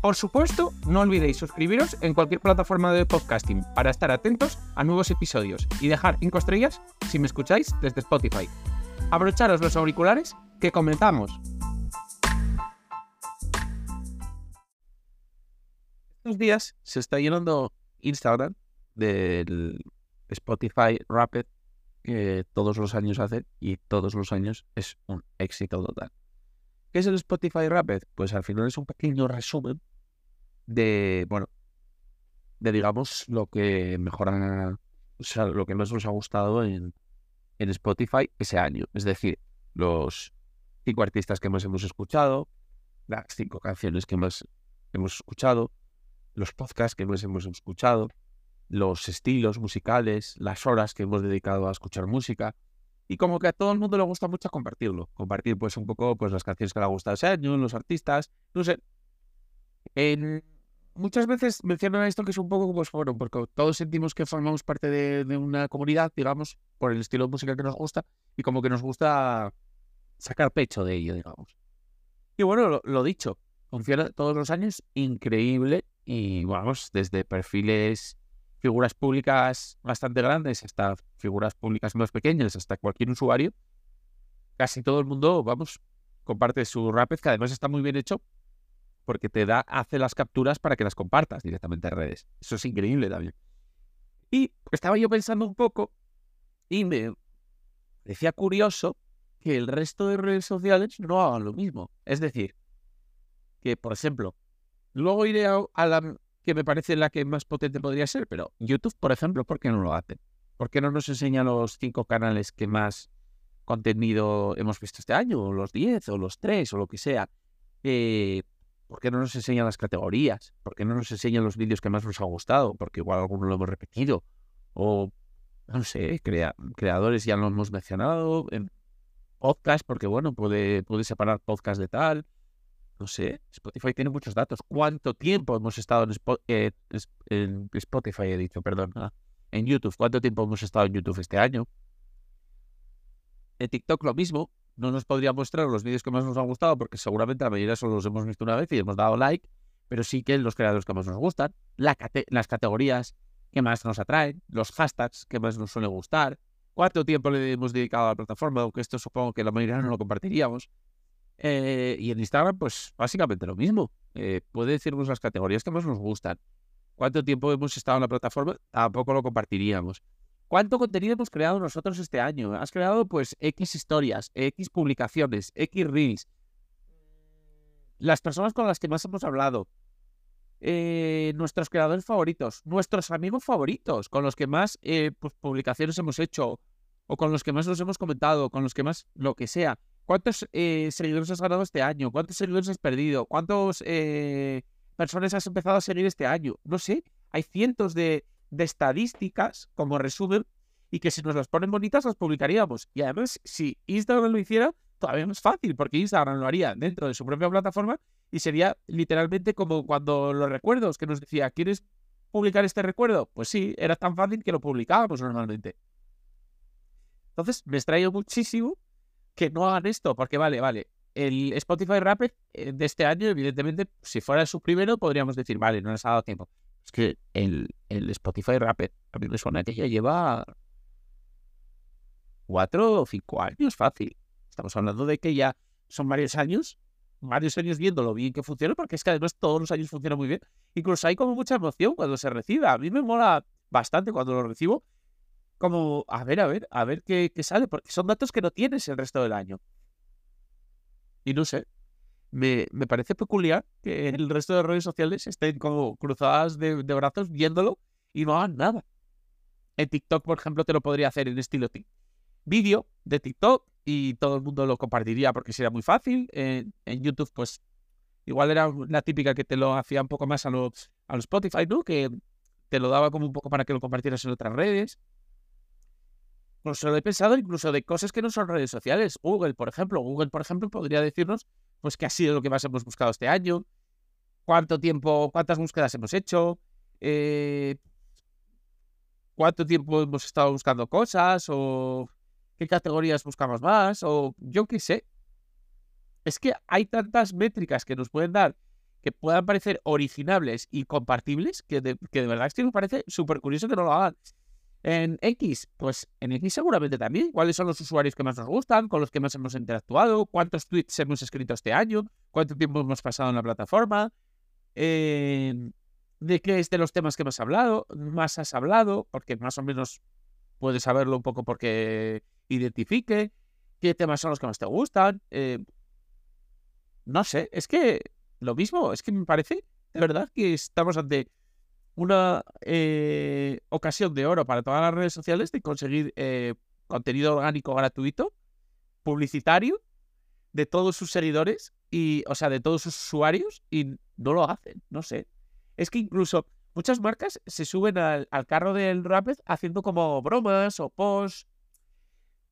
Por supuesto, no olvidéis suscribiros en cualquier plataforma de podcasting para estar atentos a nuevos episodios y dejar 5 estrellas si me escucháis desde Spotify. Abrocharos los auriculares que comenzamos. Estos días se está llenando Instagram del Spotify Rapid que todos los años hace y todos los años es un éxito total. ¿Qué es el Spotify Rapid? Pues al final es un pequeño resumen de, bueno, de digamos lo que mejora, o sea, lo que más nos ha gustado en, en Spotify ese año. Es decir, los cinco artistas que más hemos escuchado, las cinco canciones que más hemos escuchado, los podcasts que más hemos escuchado, los estilos musicales, las horas que hemos dedicado a escuchar música. Y como que a todo el mundo le gusta mucho compartirlo. Compartir pues un poco pues las canciones que le ha gustado ese año, los artistas. No sé. En, muchas veces mencionan esto que es un poco, pues bueno, porque todos sentimos que formamos parte de, una comunidad, digamos, por el estilo de música que nos gusta y como que nos gusta sacar pecho de ello, digamos. Y bueno, lo, dicho, funciona todos los años increíble y vamos, desde perfiles, figuras públicas bastante grandes hasta figuras públicas más pequeñas, hasta cualquier usuario, casi todo el mundo, vamos, comparte su Rapid, que además está muy bien hecho porque te da, hace las capturas para que las compartas directamente en redes. Eso es increíble también. Y estaba yo pensando un poco y me decía curioso que el resto de redes sociales no hagan lo mismo. Es decir, que por ejemplo, luego iré a, la que me parece la que más potente podría ser, pero YouTube, por ejemplo, ¿por qué no lo hace? ¿Por qué no nos enseña los cinco canales que más contenido hemos visto este año, o los diez, o los tres, o lo que sea? Eh, ¿Por qué no nos enseñan las categorías? ¿Por qué no nos enseñan los vídeos que más nos ha gustado? Porque igual alguno lo hemos repetido. O, no sé, creadores ya lo hemos mencionado. En podcast, porque bueno, puede, puede separar podcast de tal. No sé, Spotify tiene muchos datos. ¿Cuánto tiempo hemos estado en, eh, Spotify, he dicho, perdón, ah, en YouTube? ¿Cuánto tiempo hemos estado en YouTube este año? En TikTok lo mismo no nos podría mostrar los vídeos que más nos han gustado, porque seguramente la mayoría solo los hemos visto una vez y hemos dado like, pero sí que los creadores que más nos gustan, las categorías que más nos atraen, los hashtags que más nos suelen gustar, cuánto tiempo le hemos dedicado a la plataforma, aunque esto supongo que la mayoría no lo compartiríamos. Eh, y en Instagram, pues básicamente lo mismo. Eh, puede decirnos las categorías que más nos gustan. ¿Cuánto tiempo hemos estado en la plataforma? Tampoco lo compartiríamos. ¿Cuánto contenido hemos creado nosotros este año? Has creado pues X historias, X publicaciones, X reels. Las personas con las que más hemos hablado. Eh, nuestros creadores favoritos, nuestros amigos favoritos, con los que más eh, pues, publicaciones hemos hecho, o con los que más nos hemos comentado, con los que más lo que sea. ¿Cuántos eh, seguidores has ganado este año? ¿Cuántos seguidores has perdido? ¿Cuántas personas has empezado a seguir este año? No sé, hay cientos de, de estadísticas como resumen y que si nos las ponen bonitas las publicaríamos. Y además, si Instagram lo hiciera, todavía más fácil, porque Instagram lo haría dentro de su propia plataforma y sería literalmente como cuando los recuerdos que nos decía, ¿quieres publicar este recuerdo? Pues sí, era tan fácil que lo publicábamos normalmente. Entonces, me extraño muchísimo que no hagan esto, porque vale, vale, el Spotify Rapid eh, de este año, evidentemente, si fuera su primero, podríamos decir, vale, no les ha dado tiempo. Es que el, el Spotify Rapid, a mí me suena que ya lleva cuatro o cinco años fácil. Estamos hablando de que ya son varios años, varios años viendo lo bien que funciona, porque es que además todos los años funciona muy bien. Incluso hay como mucha emoción cuando se recibe. A mí me mola bastante cuando lo recibo. como, a ver, a ver, a ver qué, qué sale, porque son datos que no tienes el resto del año. Y no sé, me, me, parece peculiar que el resto de redes sociales estén como cruzadas de, de, brazos viéndolo y no hagan nada. En TikTok, por ejemplo, te lo podría hacer en estilo vídeo de TikTok y todo el mundo lo compartiría porque sería muy fácil. En, en, YouTube, pues igual era la típica que te lo hacía un poco más a los, a los Spotify, ¿no? Que te lo daba como un poco para que lo compartieras en otras redes. Pues lo he pensado incluso de cosas que no son redes sociales. Google, por ejemplo. Google, por ejemplo, podría decirnos pues qué ha sido lo que más hemos buscado este año, cuánto tiempo, cuántas búsquedas hemos hecho, eh, cuánto tiempo hemos estado buscando cosas o qué categorías buscamos más o yo qué sé. Es que hay tantas métricas que nos pueden dar que puedan parecer originables y compartibles que de, que de verdad es que me parece súper curioso que no lo hagan. En X, pues en X seguramente también. ¿Cuáles son los usuarios que más nos gustan? ¿Con los que más hemos interactuado? ¿Cuántos tweets hemos escrito este año? ¿Cuánto tiempo hemos pasado en la plataforma? Eh, ¿De qué es de los temas que hemos hablado? ¿Más has hablado? Porque más o menos puedes saberlo un poco porque identifique. ¿Qué temas son los que más te gustan? Eh, no sé, es que lo mismo, es que me parece de verdad que estamos ante una eh, ocasión de oro para todas las redes sociales de conseguir eh, contenido orgánico gratuito, publicitario, de todos sus seguidores y, o sea, de todos sus usuarios y no lo hacen, no sé. Es que incluso muchas marcas se suben al, carro del Rapid haciendo como bromas o posts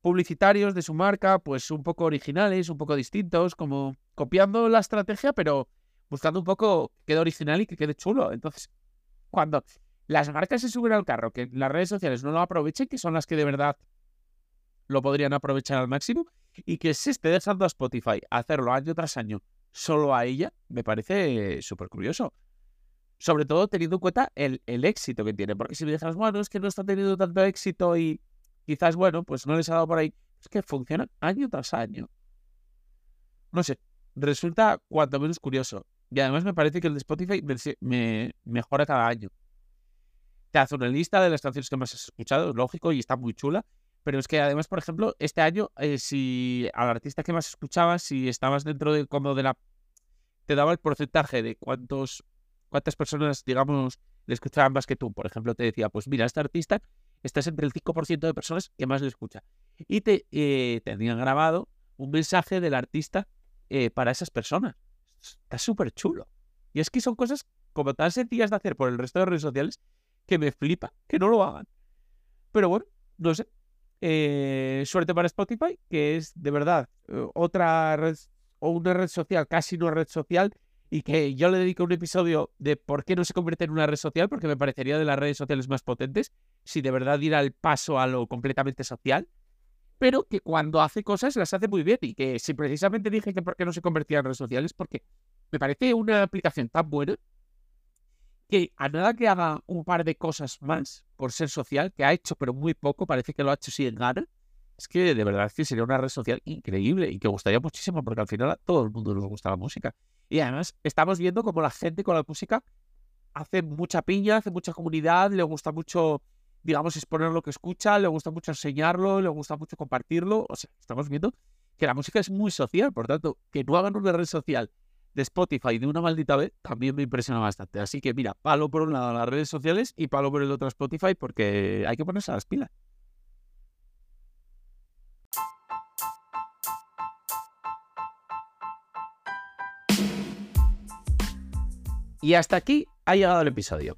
publicitarios de su marca, pues un poco originales, un poco distintos, como copiando la estrategia, pero buscando un poco que quede original y que quede chulo. Entonces, cuando las marcas se suben al carro, que las redes sociales no lo aprovechen, que son las que de verdad lo podrían aprovechar al máximo, y que se esté dejando a Spotify hacerlo año tras año solo a ella, me parece súper curioso. Sobre todo teniendo en cuenta el, éxito que tiene. Porque si me dejas, bueno, es que no está teniendo tanto éxito y quizás, bueno, pues no les ha dado por ahí. Es que funciona año tras año. No sé, resulta cuanto menos curioso. Y además me parece que el de Spotify me, mejora cada año. Te hace una lista de las canciones que más has escuchado, lógico, y está muy chula. Pero es que además, por ejemplo, este año, eh, si al artista que más escuchabas, si estabas dentro de como de la. te daba el porcentaje de cuántos cuántas personas, digamos, le escuchaban más que tú. Por ejemplo, te decía, pues mira, este artista estás entre el 5% de personas que más le escucha. Y te, eh, tenían grabado un mensaje del artista eh, para esas personas. Está súper chulo. Y es que son cosas como tan sencillas de hacer por el resto de redes sociales que me flipa que no lo hagan. Pero bueno, no sé. Eh, suerte para Spotify, que es de verdad eh, otra red o una red social, casi una red social, y que yo le dedico un episodio de por qué no se convierte en una red social, porque me parecería de las redes sociales más potentes, si de verdad diera el paso a lo completamente social pero que cuando hace cosas las hace muy bien y que si precisamente dije que por qué no se convertía en redes sociales, porque me parece una aplicación tan buena que a nada que haga un par de cosas más por ser social, que ha hecho pero muy poco, parece que lo ha hecho sin gana, es que de verdad es que sería una red social increíble y que gustaría muchísimo porque al final a todo el mundo nos gusta la música. Y además estamos viendo como la gente con la música hace mucha piña, hace mucha comunidad, le gusta mucho digamos, exponer lo que escucha, le gusta mucho enseñarlo, le gusta mucho compartirlo. O sea, estamos viendo que la música es muy social, por tanto, que no hagan una red social de Spotify de una maldita vez también me impresiona bastante. Así que mira, palo por un lado las redes sociales y palo por el otro Spotify porque hay que ponerse a las pilas. Y hasta aquí ha llegado el episodio.